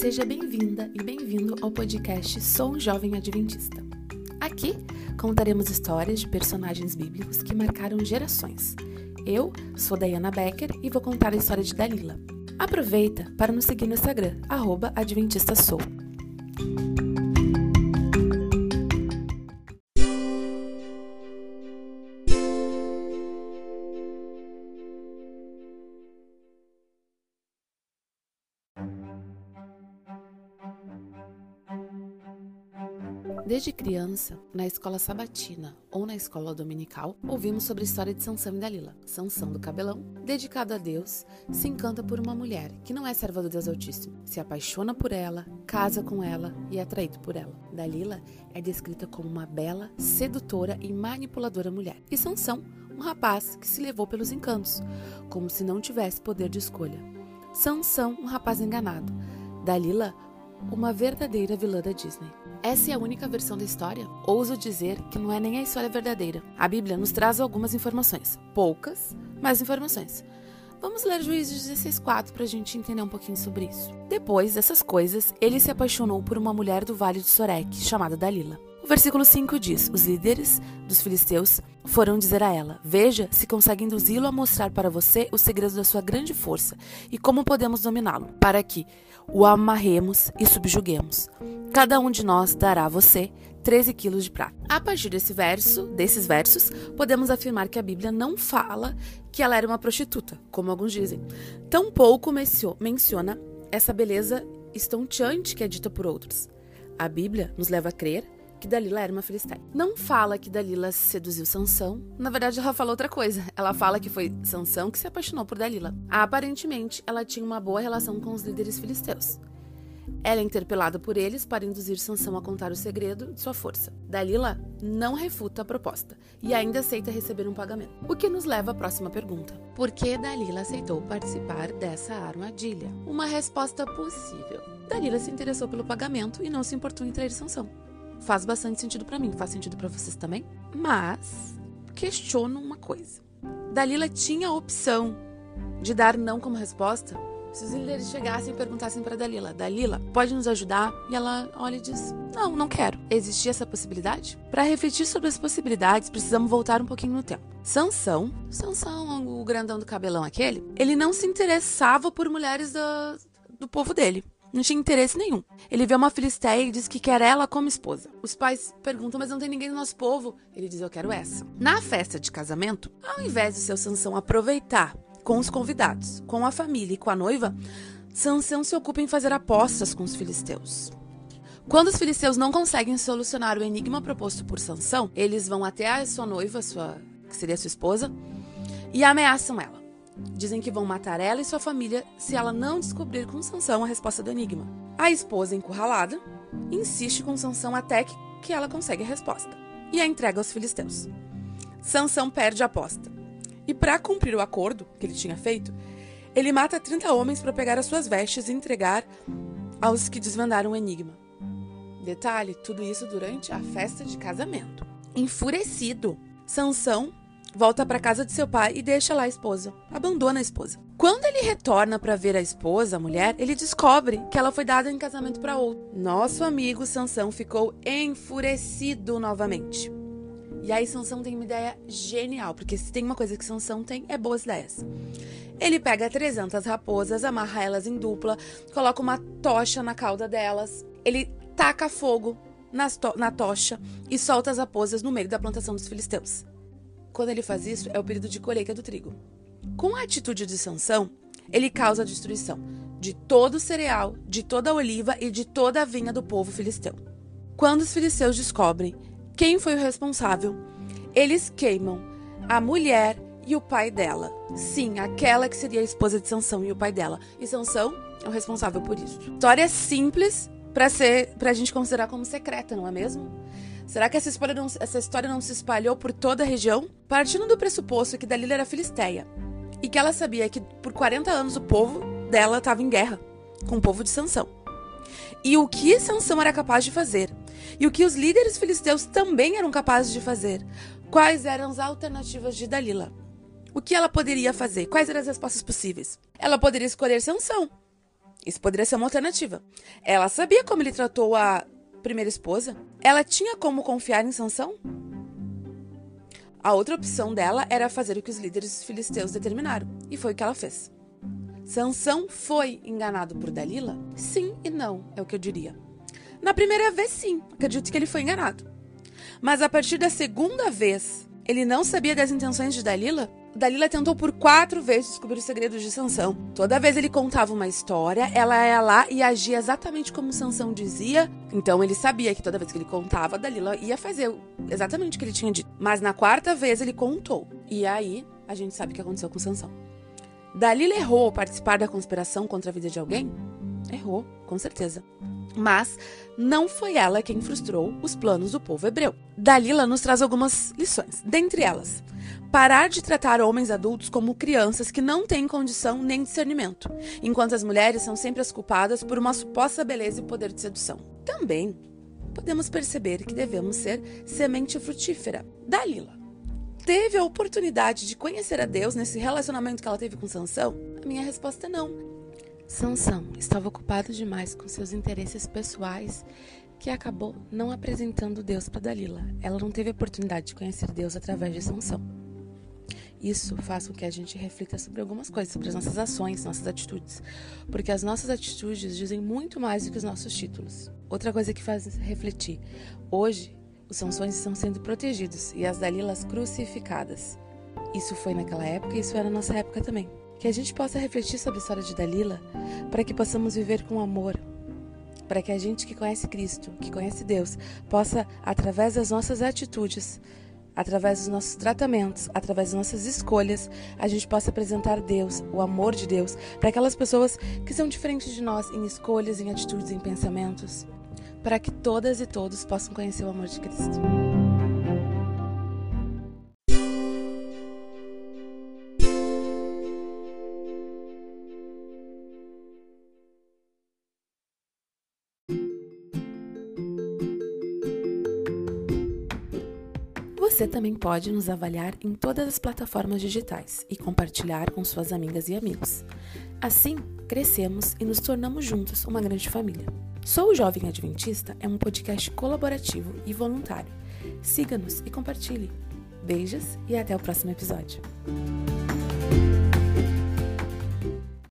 Seja bem-vinda e bem-vindo ao podcast Sou um Jovem Adventista. Aqui contaremos histórias de personagens bíblicos que marcaram gerações. Eu sou Dayana Becker e vou contar a história de Dalila. Aproveita para nos seguir no Instagram, arroba Adventista Sou. Desde criança, na escola sabatina ou na escola dominical, ouvimos sobre a história de Sansão e Dalila. Sansão do cabelão, dedicado a Deus, se encanta por uma mulher que não é serva do Deus Altíssimo, se apaixona por ela, casa com ela e é atraído por ela. Dalila é descrita como uma bela, sedutora e manipuladora mulher. E Sansão, um rapaz que se levou pelos encantos, como se não tivesse poder de escolha. Sansão, um rapaz enganado. Dalila, uma verdadeira vilã da Disney. Essa é a única versão da história? Ouso dizer que não é nem a história verdadeira. A Bíblia nos traz algumas informações. Poucas, mas informações. Vamos ler Juízes 16,4 para a gente entender um pouquinho sobre isso. Depois dessas coisas, ele se apaixonou por uma mulher do vale de Sorek, chamada Dalila. Versículo 5 diz: Os líderes dos filisteus foram dizer a ela: Veja se consegue induzi-lo a mostrar para você o segredo da sua grande força e como podemos dominá-lo, para que o amarremos e subjuguemos. Cada um de nós dará a você 13 quilos de prata. A partir desse verso, desses versos, podemos afirmar que a Bíblia não fala que ela era uma prostituta, como alguns dizem. Tampouco menciona essa beleza estonteante que é dita por outros. A Bíblia nos leva a crer que Dalila era uma filisteia. Não fala que Dalila seduziu Sansão. Na verdade, ela fala outra coisa. Ela fala que foi Sansão que se apaixonou por Dalila. Aparentemente, ela tinha uma boa relação com os líderes filisteus. Ela é interpelada por eles para induzir Sansão a contar o segredo de sua força. Dalila não refuta a proposta e ainda aceita receber um pagamento. O que nos leva à próxima pergunta: Por que Dalila aceitou participar dessa armadilha? Uma resposta possível. Dalila se interessou pelo pagamento e não se importou em trair Sansão. Faz bastante sentido para mim, faz sentido para vocês também? Mas questiono uma coisa. Dalila tinha a opção de dar não como resposta se os líderes chegassem e perguntassem para Dalila: Dalila, pode nos ajudar? E ela olha e diz: Não, não quero. Existia essa possibilidade? Para refletir sobre as possibilidades, precisamos voltar um pouquinho no tempo. Sansão, Sansão, o grandão do cabelão aquele, ele não se interessava por mulheres do, do povo dele. Não tinha interesse nenhum. Ele vê uma filisteia e diz que quer ela como esposa. Os pais perguntam, mas não tem ninguém do nosso povo. Ele diz, eu quero essa. Na festa de casamento, ao invés de seu Sansão aproveitar com os convidados, com a família e com a noiva, Sansão se ocupa em fazer apostas com os filisteus. Quando os filisteus não conseguem solucionar o enigma proposto por Sansão, eles vão até a sua noiva, sua, que seria sua esposa, e ameaçam ela. Dizem que vão matar ela e sua família se ela não descobrir com Sansão a resposta do enigma. A esposa, encurralada, insiste com Sansão até que, que ela consegue a resposta e a entrega aos filisteus. Sansão perde a aposta. E para cumprir o acordo que ele tinha feito, ele mata 30 homens para pegar as suas vestes e entregar aos que desvendaram o enigma. Detalhe, tudo isso durante a festa de casamento. Enfurecido, Sansão volta para casa de seu pai e deixa lá a esposa. Abandona a esposa. Quando ele retorna para ver a esposa, a mulher, ele descobre que ela foi dada em casamento para outro. Nosso amigo Sansão ficou enfurecido novamente. E aí Sansão tem uma ideia genial, porque se tem uma coisa que Sansão tem, é boas ideias. Ele pega 300 raposas, amarra elas em dupla, coloca uma tocha na cauda delas, ele taca fogo to na tocha e solta as raposas no meio da plantação dos filisteus. Quando ele faz isso, é o período de colheita do trigo. Com a atitude de Sansão, ele causa a destruição de todo o cereal, de toda a oliva e de toda a vinha do povo filisteu. Quando os filisteus descobrem quem foi o responsável, eles queimam a mulher e o pai dela. Sim, aquela que seria a esposa de Sansão e o pai dela. E Sansão é o responsável por isso. História simples para ser para a gente considerar como secreta, não é mesmo? Será que essa história, não, essa história não se espalhou por toda a região? Partindo do pressuposto que Dalila era filisteia e que ela sabia que por 40 anos o povo dela estava em guerra com o povo de Sansão. E o que Sansão era capaz de fazer? E o que os líderes filisteus também eram capazes de fazer? Quais eram as alternativas de Dalila? O que ela poderia fazer? Quais eram as respostas possíveis? Ela poderia escolher Sansão Isso poderia ser uma alternativa. Ela sabia como ele tratou a primeira esposa? Ela tinha como confiar em Sansão? A outra opção dela era fazer o que os líderes filisteus determinaram, e foi o que ela fez. Sansão foi enganado por Dalila? Sim e não, é o que eu diria. Na primeira vez, sim, acredito que ele foi enganado. Mas a partir da segunda vez, ele não sabia das intenções de Dalila? Dalila tentou por quatro vezes descobrir os segredos de Sansão. Toda vez ele contava uma história, ela ia lá e agia exatamente como Sansão dizia. Então ele sabia que toda vez que ele contava, Dalila ia fazer exatamente o que ele tinha dito. Mas na quarta vez ele contou. E aí a gente sabe o que aconteceu com Sansão. Dalila errou ao participar da conspiração contra a vida de alguém? Errou, com certeza. Mas não foi ela quem frustrou os planos do povo hebreu. Dalila nos traz algumas lições, dentre elas: parar de tratar homens adultos como crianças que não têm condição nem discernimento, enquanto as mulheres são sempre as culpadas por uma suposta beleza e poder de sedução. Também podemos perceber que devemos ser semente frutífera. Dalila teve a oportunidade de conhecer a Deus nesse relacionamento que ela teve com Sansão? A minha resposta é não. Sansão estava ocupado demais com seus interesses pessoais que acabou não apresentando Deus para Dalila. Ela não teve oportunidade de conhecer Deus através de Sansão. Isso faz com que a gente reflita sobre algumas coisas, sobre as nossas ações, nossas atitudes, porque as nossas atitudes dizem muito mais do que os nossos títulos. Outra coisa que faz refletir: hoje os Sansões estão sendo protegidos e as Dalilas crucificadas. Isso foi naquela época e isso é na nossa época também que a gente possa refletir sobre a história de Dalila, para que possamos viver com amor, para que a gente que conhece Cristo, que conhece Deus, possa, através das nossas atitudes, através dos nossos tratamentos, através das nossas escolhas, a gente possa apresentar Deus, o amor de Deus, para aquelas pessoas que são diferentes de nós em escolhas, em atitudes, em pensamentos, para que todas e todos possam conhecer o amor de Cristo. Você também pode nos avaliar em todas as plataformas digitais e compartilhar com suas amigas e amigos. Assim, crescemos e nos tornamos juntos uma grande família. Sou o Jovem Adventista é um podcast colaborativo e voluntário. Siga-nos e compartilhe. Beijos e até o próximo episódio.